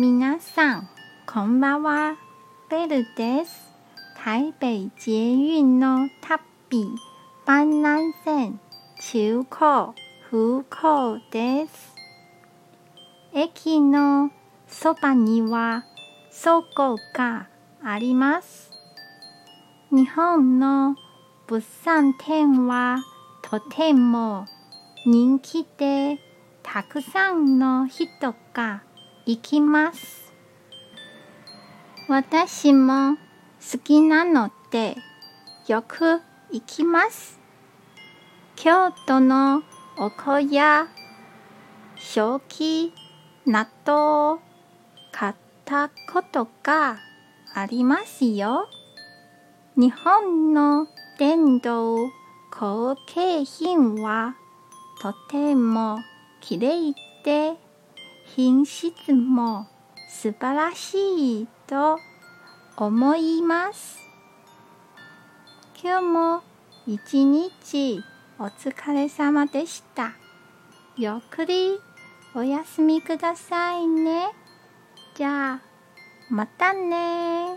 皆さん、こんばんは。ベルです。台北捷運の旅、板南線中高風港です。駅のそばには倉庫があります。日本の物産展はとても人気でたくさんの人が行きます。私も好きなのでよく行きます。京都のおこや、正気、納豆を買ったことがありますよ。日本の伝統工芸品はとてもきれいで品質も素晴らしいと思います。今日も一日お疲れ様でした。ゆっくりお休みくださいね。じゃあ、またね